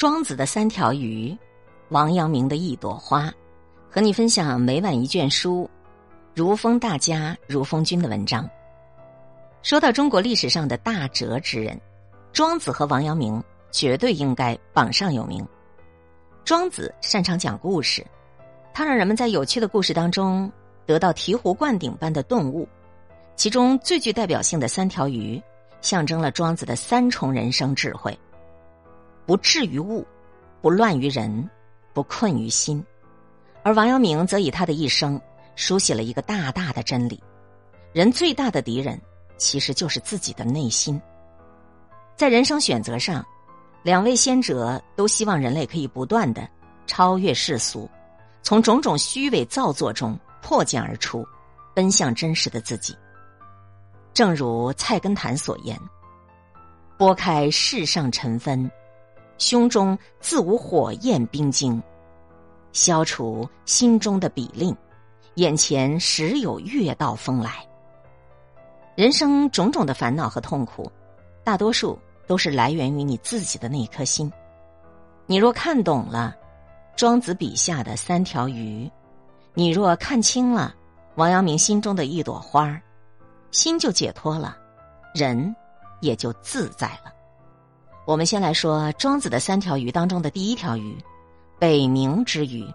庄子的三条鱼，王阳明的一朵花，和你分享每晚一卷书，如风大家如风君的文章。说到中国历史上的大哲之人，庄子和王阳明绝对应该榜上有名。庄子擅长讲故事，他让人们在有趣的故事当中得到醍醐灌顶般的顿悟。其中最具代表性的三条鱼，象征了庄子的三重人生智慧。不至于物，不乱于人，不困于心，而王阳明则以他的一生书写了一个大大的真理：人最大的敌人其实就是自己的内心。在人生选择上，两位先哲都希望人类可以不断的超越世俗，从种种虚伪造作中破茧而出，奔向真实的自己。正如菜根谭所言：“拨开世上尘纷。”胸中自无火焰冰晶，消除心中的比令，眼前时有月道风来。人生种种的烦恼和痛苦，大多数都是来源于你自己的那颗心。你若看懂了庄子笔下的三条鱼，你若看清了王阳明心中的一朵花儿心就解脱了，人也就自在了。我们先来说庄子的三条鱼当中的第一条鱼，北冥之鱼。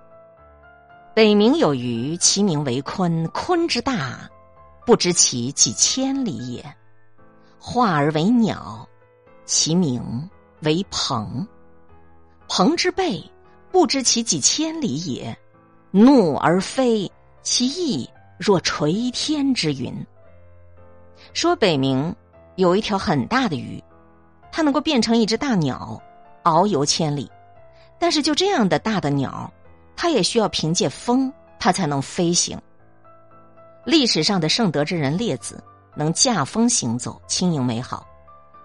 北冥有鱼，其名为鲲。鲲之大，不知其几千里也；化而为鸟，其名为鹏。鹏之背，不知其几千里也；怒而飞，其翼若垂天之云。说北冥有一条很大的鱼。它能够变成一只大鸟，遨游千里，但是就这样的大的鸟，它也需要凭借风，它才能飞行。历史上的圣德之人列子能驾风行走，轻盈美好。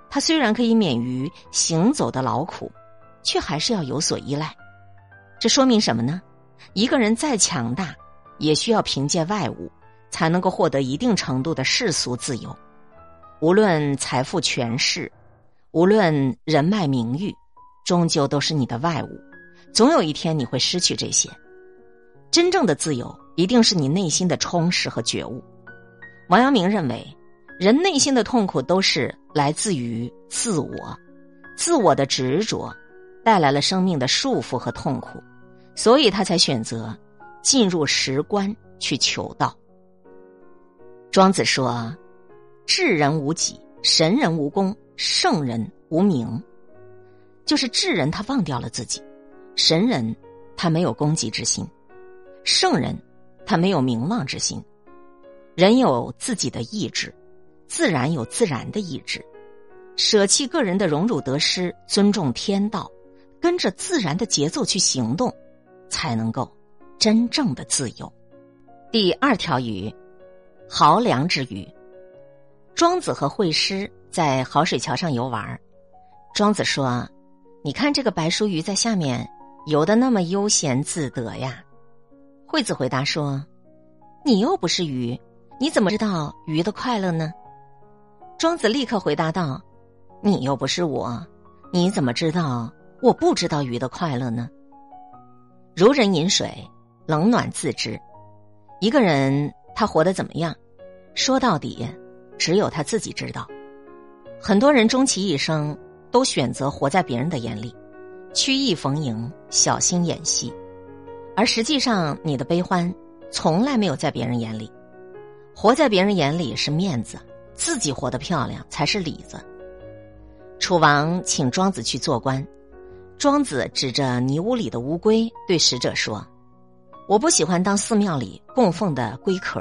他虽然可以免于行走的劳苦，却还是要有所依赖。这说明什么呢？一个人再强大，也需要凭借外物，才能够获得一定程度的世俗自由。无论财富、权势。无论人脉名誉，终究都是你的外物，总有一天你会失去这些。真正的自由，一定是你内心的充实和觉悟。王阳明认为，人内心的痛苦都是来自于自我，自我的执着带来了生命的束缚和痛苦，所以他才选择进入石棺去求道。庄子说：“智人无己，神人无功。”圣人无名，就是智人他忘掉了自己；神人他没有攻击之心；圣人他没有名望之心。人有自己的意志，自然有自然的意志。舍弃个人的荣辱得失，尊重天道，跟着自然的节奏去行动，才能够真正的自由。第二条鱼，濠梁之鱼。庄子和惠施。在好水桥上游玩，庄子说：“你看这个白书鱼在下面游的那么悠闲自得呀。”惠子回答说：“你又不是鱼，你怎么知道鱼的快乐呢？”庄子立刻回答道：“你又不是我，你怎么知道我不知道鱼的快乐呢？”如人饮水，冷暖自知。一个人他活得怎么样，说到底，只有他自己知道。很多人终其一生都选择活在别人的眼里，曲意逢迎，小心演戏，而实际上你的悲欢从来没有在别人眼里。活在别人眼里是面子，自己活得漂亮才是里子。楚王请庄子去做官，庄子指着泥屋里的乌龟对使者说：“我不喜欢当寺庙里供奉的龟壳，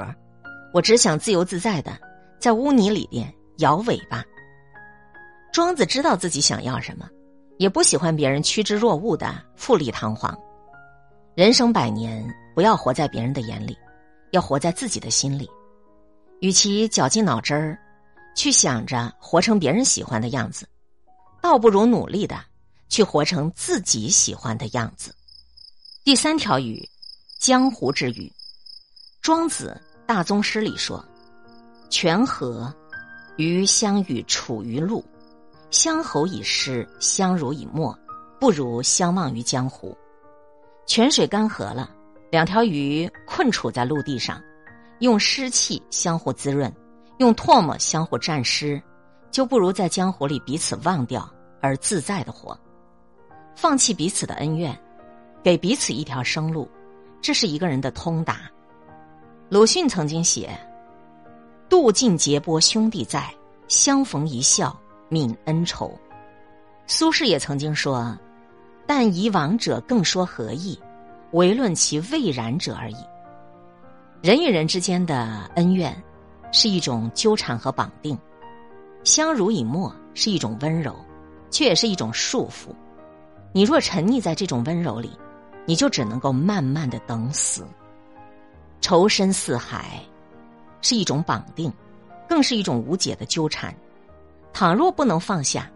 我只想自由自在的在污泥里边摇尾巴。”庄子知道自己想要什么，也不喜欢别人趋之若鹜的富丽堂皇。人生百年，不要活在别人的眼里，要活在自己的心里。与其绞尽脑汁儿去想着活成别人喜欢的样子，倒不如努力的去活成自己喜欢的样子。第三条语，江湖之语。庄子大宗师里说：“泉河，鱼相与处于陆。”相侯以诗，相濡以沫，不如相忘于江湖。泉水干涸了，两条鱼困处在陆地上，用湿气相互滋润，用唾沫相互沾湿，就不如在江湖里彼此忘掉而自在的活。放弃彼此的恩怨，给彼此一条生路，这是一个人的通达。鲁迅曾经写：“渡尽劫波兄弟在，相逢一笑泯恩仇。”苏轼也曾经说：“但以往者更说何意？唯论其未然者而已。”人与人之间的恩怨，是一种纠缠和绑定；相濡以沫是一种温柔，却也是一种束缚。你若沉溺在这种温柔里，你就只能够慢慢的等死。仇深似海，是一种绑定，更是一种无解的纠缠。倘若不能放下，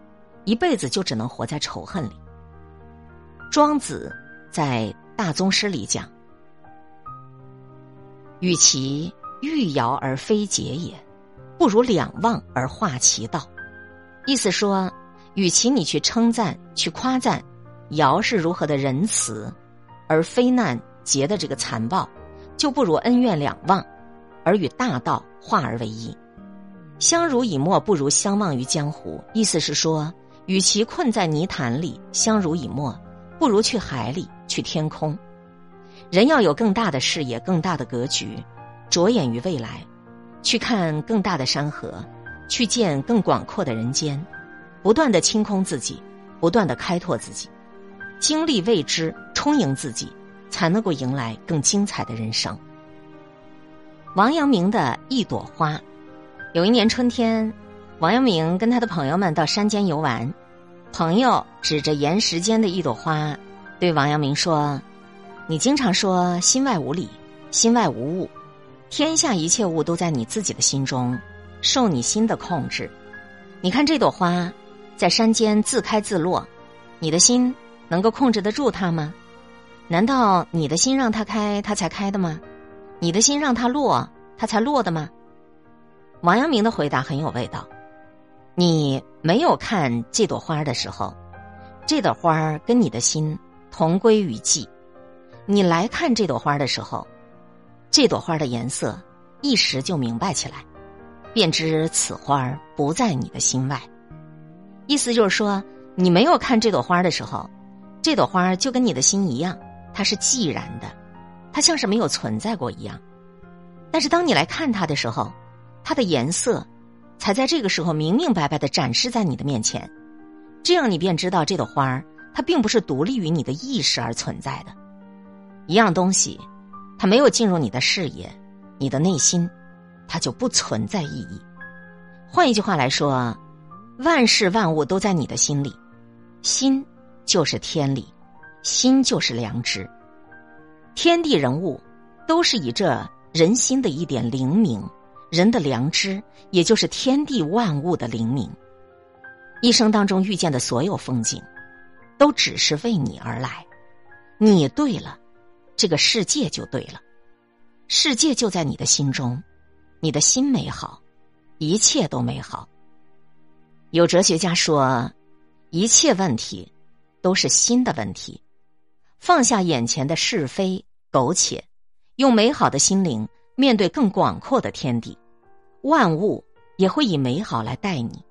一辈子就只能活在仇恨里。庄子在《大宗师》里讲：“与其欲摇而非桀也，不如两忘而化其道。”意思说，与其你去称赞、去夸赞。尧是如何的仁慈，而非难劫的这个残暴，就不如恩怨两忘，而与大道化而为一。相濡以沫不如相忘于江湖。意思是说，与其困在泥潭里相濡以沫，不如去海里去天空。人要有更大的视野、更大的格局，着眼于未来，去看更大的山河，去见更广阔的人间，不断的清空自己，不断的开拓自己。经历未知，充盈自己，才能够迎来更精彩的人生。王阳明的一朵花，有一年春天，王阳明跟他的朋友们到山间游玩，朋友指着岩石间的一朵花，对王阳明说：“你经常说心外无理，心外无物，天下一切物都在你自己的心中，受你心的控制。你看这朵花，在山间自开自落，你的心。”能够控制得住它吗？难道你的心让它开，它才开的吗？你的心让它落，它才落的吗？王阳明的回答很有味道。你没有看这朵花的时候，这朵花跟你的心同归于尽；你来看这朵花的时候，这朵花的颜色一时就明白起来，便知此花不在你的心外。意思就是说，你没有看这朵花的时候。这朵花就跟你的心一样，它是寂然的，它像是没有存在过一样。但是当你来看它的时候，它的颜色才在这个时候明明白白的展示在你的面前，这样你便知道这朵花儿它并不是独立于你的意识而存在的。一样东西，它没有进入你的视野，你的内心，它就不存在意义。换一句话来说，万事万物都在你的心里，心。就是天理，心就是良知。天地人物，都是以这人心的一点灵明，人的良知，也就是天地万物的灵明。一生当中遇见的所有风景，都只是为你而来。你对了，这个世界就对了，世界就在你的心中，你的心美好，一切都美好。有哲学家说，一切问题。都是心的问题，放下眼前的是非苟且，用美好的心灵面对更广阔的天地，万物也会以美好来待你。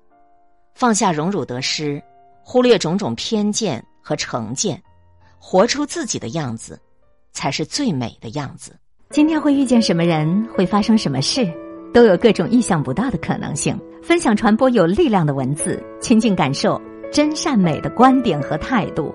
放下荣辱得失，忽略种种偏见和成见，活出自己的样子，才是最美的样子。今天会遇见什么人，会发生什么事，都有各种意想不到的可能性。分享传播有力量的文字，亲近感受。真善美的观点和态度，